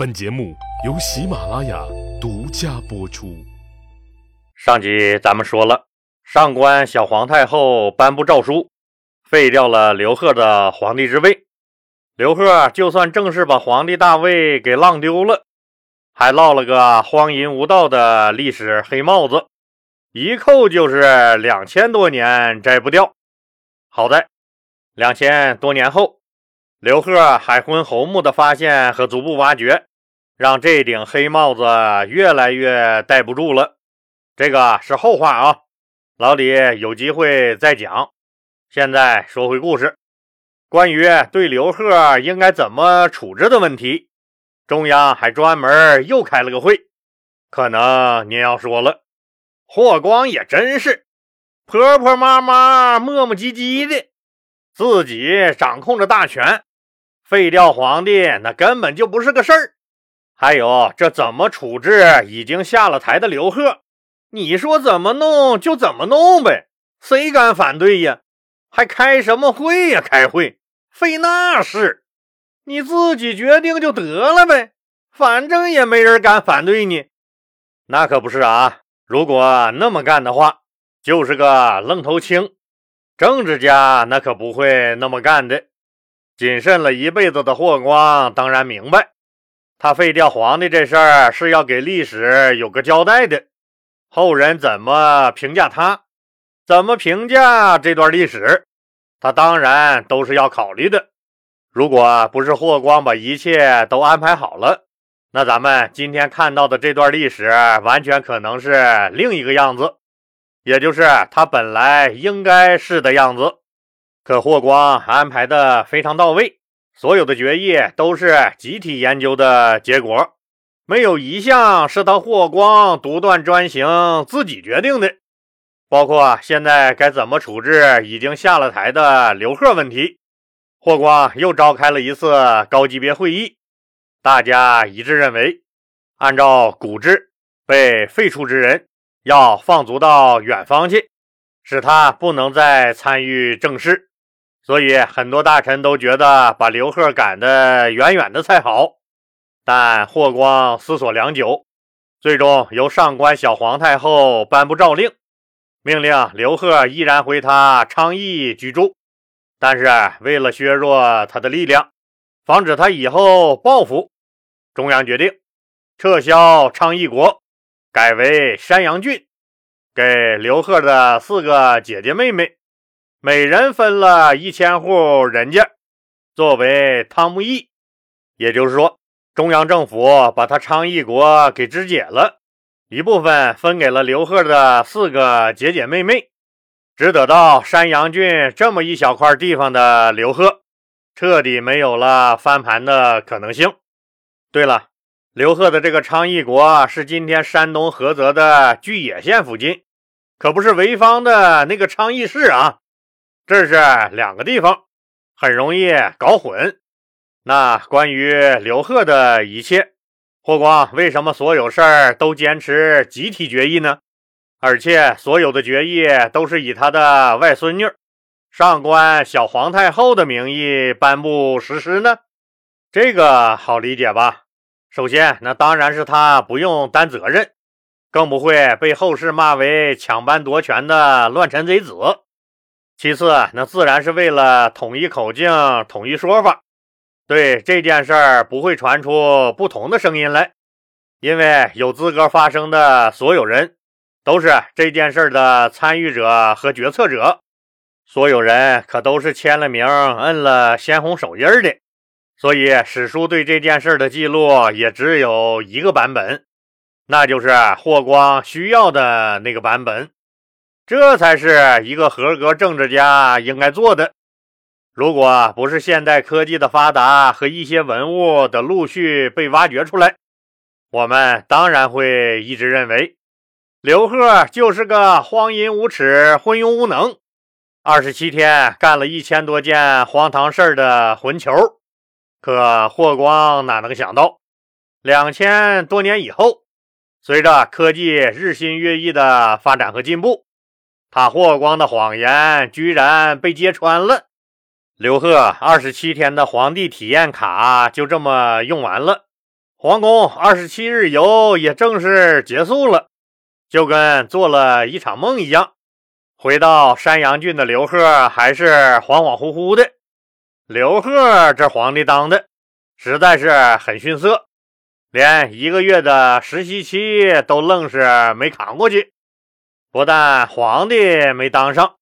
本节目由喜马拉雅独家播出。上集咱们说了，上官小皇太后颁布诏书，废掉了刘贺的皇帝之位。刘贺就算正式把皇帝大位给浪丢了，还落了个荒淫无道的历史黑帽子，一扣就是两千多年摘不掉。好在两千多年后，刘贺海昏侯墓的发现和逐步挖掘。让这顶黑帽子越来越戴不住了，这个是后话啊，老李有机会再讲。现在说回故事，关于对刘贺应该怎么处置的问题，中央还专门又开了个会。可能您要说了，霍光也真是婆婆妈妈、磨磨唧唧的，自己掌控着大权，废掉皇帝那根本就不是个事儿。还有，这怎么处置已经下了台的刘贺？你说怎么弄就怎么弄呗，谁敢反对呀？还开什么会呀？开会费那事，你自己决定就得了呗，反正也没人敢反对你。那可不是啊！如果那么干的话，就是个愣头青。政治家那可不会那么干的。谨慎了一辈子的霍光当然明白。他废掉皇帝这事儿是要给历史有个交代的，后人怎么评价他，怎么评价这段历史，他当然都是要考虑的。如果不是霍光把一切都安排好了，那咱们今天看到的这段历史完全可能是另一个样子，也就是他本来应该是的样子。可霍光安排的非常到位。所有的决议都是集体研究的结果，没有一项是他霍光独断专行自己决定的。包括现在该怎么处置已经下了台的刘贺问题，霍光又召开了一次高级别会议，大家一致认为，按照古制，被废除之人要放逐到远方去，使他不能再参与政事。所以，很多大臣都觉得把刘贺赶得远远的才好。但霍光思索良久，最终由上官小皇太后颁布诏令，命令刘贺依然回他昌邑居住。但是，为了削弱他的力量，防止他以后报复，中央决定撤销昌邑国，改为山阳郡，给刘贺的四个姐姐妹妹。每人分了一千户人家，作为汤沐邑，也就是说，中央政府把他昌邑国给肢解了，一部分分给了刘贺的四个姐姐妹妹，只得到山阳郡这么一小块地方的刘贺，彻底没有了翻盘的可能性。对了，刘贺的这个昌邑国是今天山东菏泽的巨野县附近，可不是潍坊的那个昌邑市啊。这是两个地方，很容易搞混。那关于刘贺的一切，霍光为什么所有事儿都坚持集体决议呢？而且所有的决议都是以他的外孙女上官小皇太后的名义颁布实施呢？这个好理解吧？首先，那当然是他不用担责任，更不会被后世骂为抢班夺权的乱臣贼子。其次，那自然是为了统一口径、统一说法，对这件事儿不会传出不同的声音来。因为有资格发声的所有人都是这件事儿的参与者和决策者，所有人可都是签了名、摁了鲜红手印的。所以史书对这件事儿的记录也只有一个版本，那就是霍光需要的那个版本。这才是一个合格政治家应该做的。如果不是现代科技的发达和一些文物的陆续被挖掘出来，我们当然会一直认为刘贺就是个荒淫无耻、昏庸无能、二十七天干了一千多件荒唐事儿的混球。可霍光哪能想到，两千多年以后，随着科技日新月异的发展和进步。他霍光的谎言居然被揭穿了，刘贺二十七天的皇帝体验卡就这么用完了，皇宫二十七日游也正式结束了，就跟做了一场梦一样。回到山阳郡的刘贺还是恍恍惚惚的。刘贺这皇帝当的实在是很逊色，连一个月的实习期都愣是没扛过去。不但皇帝没当上，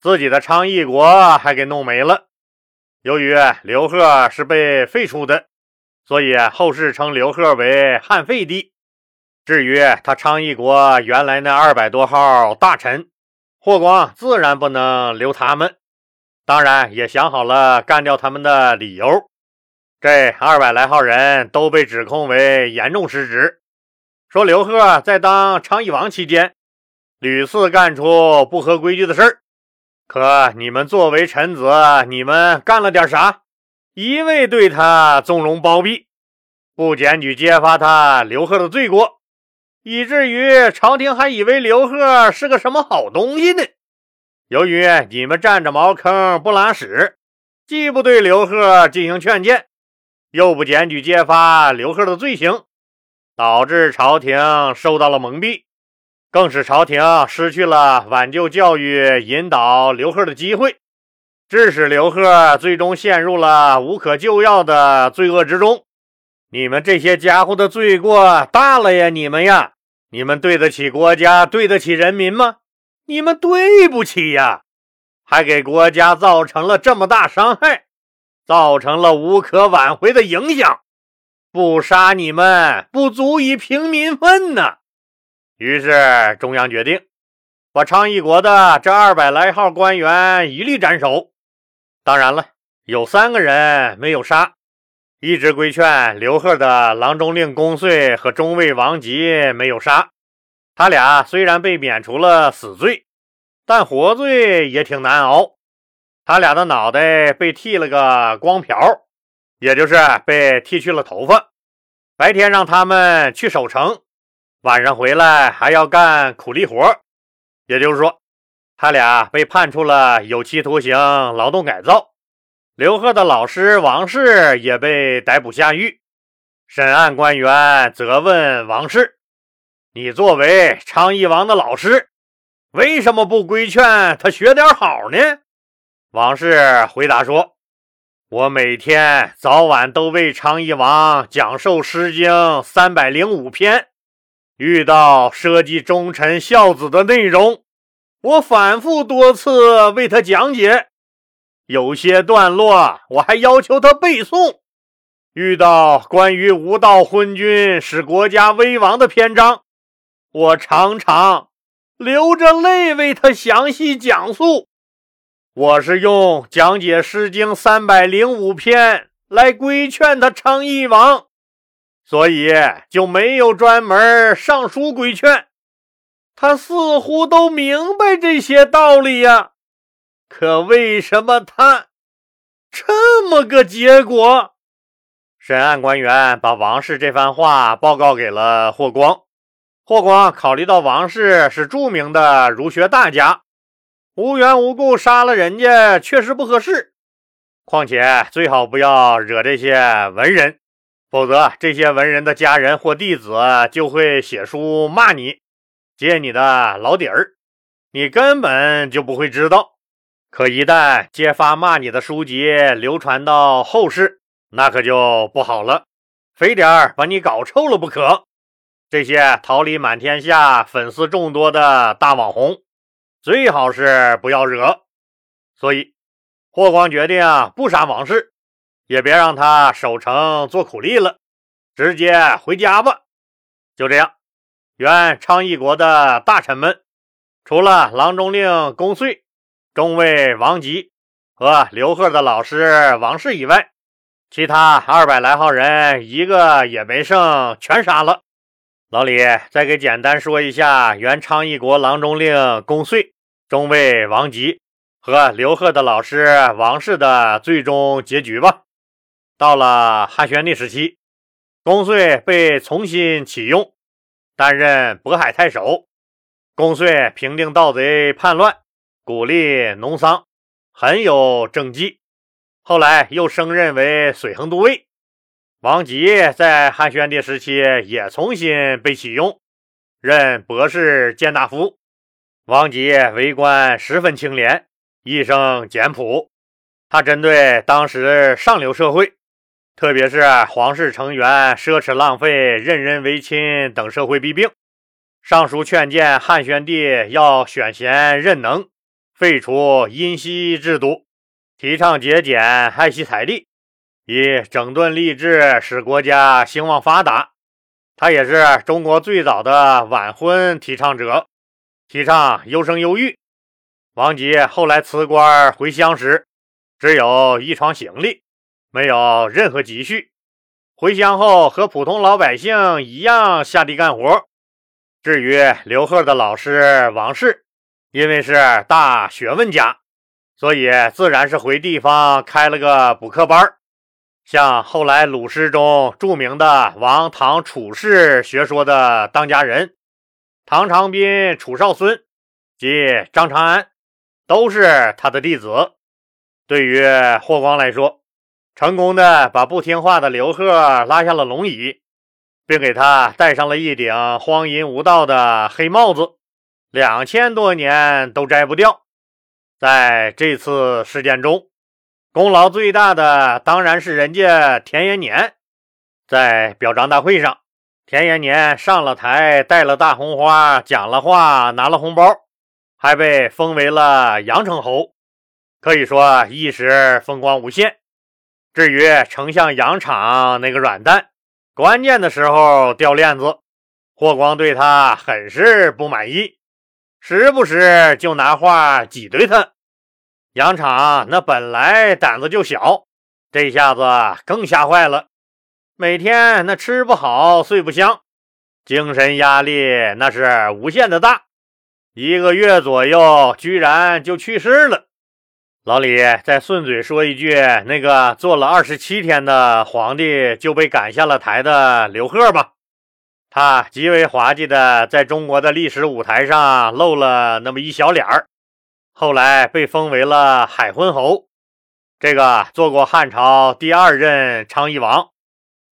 自己的昌邑国还给弄没了。由于刘贺是被废除的，所以后世称刘贺为汉废帝。至于他昌邑国原来那二百多号大臣，霍光自然不能留他们，当然也想好了干掉他们的理由。这二百来号人都被指控为严重失职，说刘贺在当昌邑王期间，屡次干出不合规矩的事儿。可你们作为臣子，你们干了点啥？一味对他纵容包庇，不检举揭发他刘贺的罪过。以至于朝廷还以为刘贺是个什么好东西呢。由于你们占着茅坑不拉屎，既不对刘贺进行劝谏，又不检举揭发刘贺的罪行，导致朝廷受到了蒙蔽，更使朝廷失去了挽救教育、引导刘贺的机会，致使刘贺最终陷入了无可救药的罪恶之中。你们这些家伙的罪过大了呀！你们呀！你们对得起国家，对得起人民吗？你们对不起呀，还给国家造成了这么大伤害，造成了无可挽回的影响。不杀你们，不足以平民愤呐。于是中央决定，把昌邑国的这二百来号官员一律斩首。当然了，有三个人没有杀。一直规劝刘贺的郎中令公遂和中尉王吉没有杀他俩，虽然被免除了死罪，但活罪也挺难熬。他俩的脑袋被剃了个光瓢，也就是被剃去了头发。白天让他们去守城，晚上回来还要干苦力活。也就是说，他俩被判处了有期徒刑、劳动改造。刘贺的老师王氏也被逮捕下狱，审案官员责问王氏：“你作为昌邑王的老师，为什么不规劝他学点好呢？”王氏回答说：“我每天早晚都为昌邑王讲授《诗经》三百零五篇，遇到涉及忠臣孝子的内容，我反复多次为他讲解。”有些段落我还要求他背诵。遇到关于无道昏君使国家危亡的篇章，我常常流着泪为他详细讲述。我是用讲解《诗经》三百零五篇来规劝他称义王，所以就没有专门上书规劝。他似乎都明白这些道理呀。可为什么他这么个结果？审案官员把王氏这番话报告给了霍光。霍光考虑到王氏是著名的儒学大家，无缘无故杀了人家确实不合适。况且最好不要惹这些文人，否则这些文人的家人或弟子就会写书骂你，揭你的老底儿，你根本就不会知道。可一旦揭发骂你的书籍流传到后世，那可就不好了，非得把你搞臭了不可。这些桃李满天下、粉丝众多的大网红，最好是不要惹。所以，霍光决定不杀王氏，也别让他守城做苦力了，直接回家吧。就这样，原昌邑国的大臣们，除了郎中令公遂。中尉王吉和刘贺的老师王氏以外，其他二百来号人一个也没剩，全杀了。老李再给简单说一下原昌邑国郎中令公遂、中尉王吉和刘贺的老师王氏的最终结局吧。到了汉宣帝时期，公遂被重新启用，担任渤海太守。公遂平定盗贼叛乱。鼓励农桑，很有政绩。后来又升任为水衡都尉。王吉在汉宣帝时期也重新被启用，任博士谏大夫。王吉为官十分清廉，一生简朴。他针对当时上流社会，特别是皇室成员奢侈浪费、任人唯亲等社会弊病，上书劝谏汉宣帝要选贤任能，废除荫息制度，提倡节俭，爱惜财力，以整顿吏治，使国家兴旺发达。他也是中国最早的晚婚提倡者，提倡优生优育。王吉后来辞官回乡时。只有一床行李，没有任何积蓄。回乡后和普通老百姓一样下地干活。至于刘贺的老师王氏，因为是大学问家，所以自然是回地方开了个补课班像后来鲁诗中著名的王唐楚氏学说的当家人唐长斌、楚少孙及张长安，都是他的弟子。对于霍光来说，成功的把不听话的刘贺拉下了龙椅，并给他戴上了一顶荒淫无道的黑帽子，两千多年都摘不掉。在这次事件中，功劳最大的当然是人家田延年。在表彰大会上，田延年上了台，戴了大红花，讲了话，拿了红包，还被封为了阳城侯。可以说一时风光无限。至于丞相杨敞那个软蛋，关键的时候掉链子，霍光对他很是不满意，时不时就拿话挤兑他。杨敞那本来胆子就小，这下子更吓坏了，每天那吃不好睡不香，精神压力那是无限的大，一个月左右居然就去世了。老李再顺嘴说一句：“那个做了二十七天的皇帝就被赶下了台的刘贺吧，他极为滑稽的在中国的历史舞台上露了那么一小脸儿，后来被封为了海昏侯。这个做过汉朝第二任昌邑王、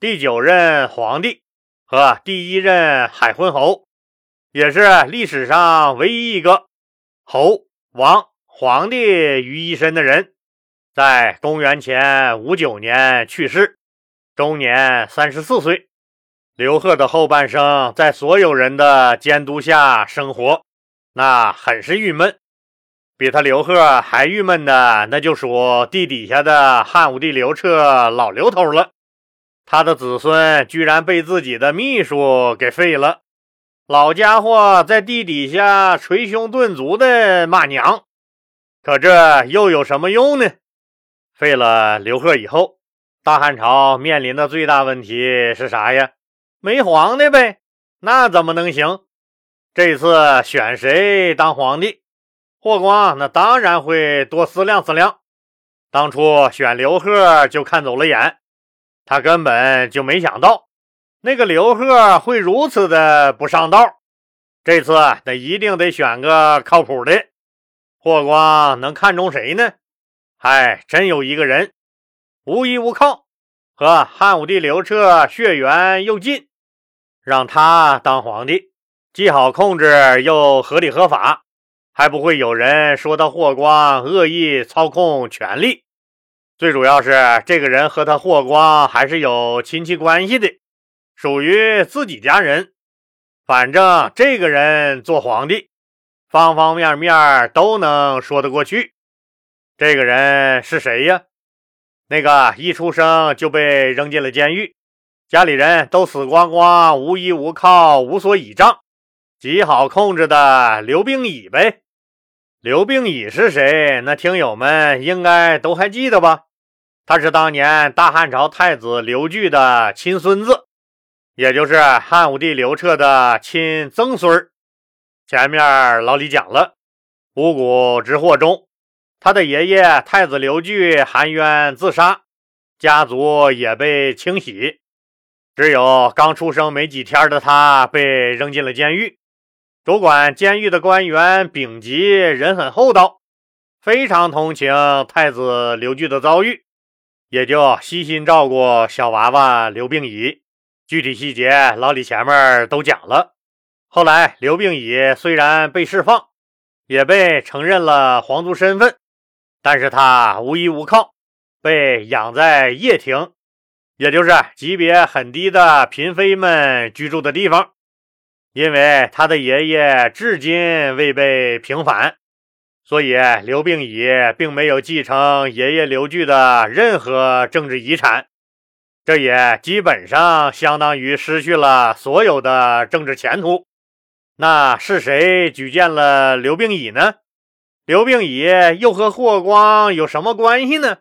第九任皇帝和第一任海昏侯，也是历史上唯一一个侯王。”皇帝于一身的人，在公元前五九年去世，终年三十四岁。刘贺的后半生在所有人的监督下生活，那很是郁闷。比他刘贺还郁闷的，那就属地底下的汉武帝刘彻老刘头了。他的子孙居然被自己的秘书给废了，老家伙在地底下捶胸顿足的骂娘。可这又有什么用呢？废了刘贺以后，大汉朝面临的最大问题是啥呀？没皇帝呗。那怎么能行？这次选谁当皇帝？霍光那当然会多思量思量。当初选刘贺就看走了眼，他根本就没想到那个刘贺会如此的不上道。这次那一定得选个靠谱的。霍光能看中谁呢？还真有一个人，无依无靠，和汉武帝刘彻血缘又近，让他当皇帝，既好控制又合理合法，还不会有人说他霍光恶意操控权力。最主要是这个人和他霍光还是有亲戚关系的，属于自己家人。反正这个人做皇帝。方方面面都能说得过去。这个人是谁呀？那个一出生就被扔进了监狱，家里人都死光光，无依无靠，无所倚仗，极好控制的刘病已呗。刘病已是谁？那听友们应该都还记得吧？他是当年大汉朝太子刘据的亲孙子，也就是汉武帝刘彻的亲曾孙儿。前面老李讲了，五谷之祸中，他的爷爷太子刘据含冤自杀，家族也被清洗，只有刚出生没几天的他被扔进了监狱。主管监狱的官员丙吉人很厚道，非常同情太子刘据的遭遇，也就悉心照顾小娃娃刘病已。具体细节，老李前面都讲了。后来，刘病已虽然被释放，也被承认了皇族身份，但是他无依无靠，被养在掖庭，也就是级别很低的嫔妃们居住的地方。因为他的爷爷至今未被平反，所以刘病已并没有继承爷爷刘据的任何政治遗产。这也基本上相当于失去了所有的政治前途。那是谁举荐了刘病已呢？刘病已又和霍光有什么关系呢？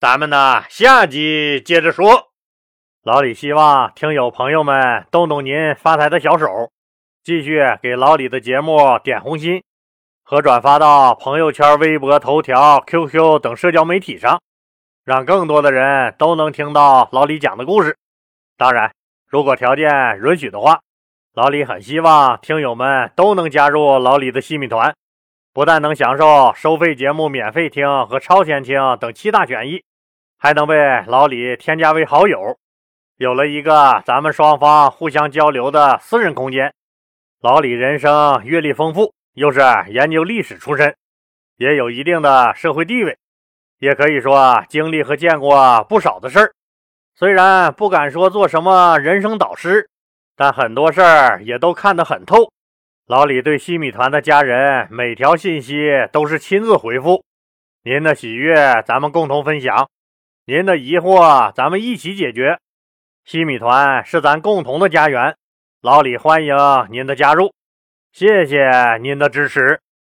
咱们呢下集接着说。老李希望听友朋友们动动您发财的小手，继续给老李的节目点红心和转发到朋友圈、微博、头条、QQ 等社交媒体上。让更多的人都能听到老李讲的故事。当然，如果条件允许的话，老李很希望听友们都能加入老李的西米团，不但能享受收费节目免费听和超前听等七大权益，还能被老李添加为好友，有了一个咱们双方互相交流的私人空间。老李人生阅历丰富，又是研究历史出身，也有一定的社会地位。也可以说经历和见过不少的事儿，虽然不敢说做什么人生导师，但很多事儿也都看得很透。老李对西米团的家人每条信息都是亲自回复，您的喜悦咱们共同分享，您的疑惑咱们一起解决。西米团是咱共同的家园，老李欢迎您的加入，谢谢您的支持。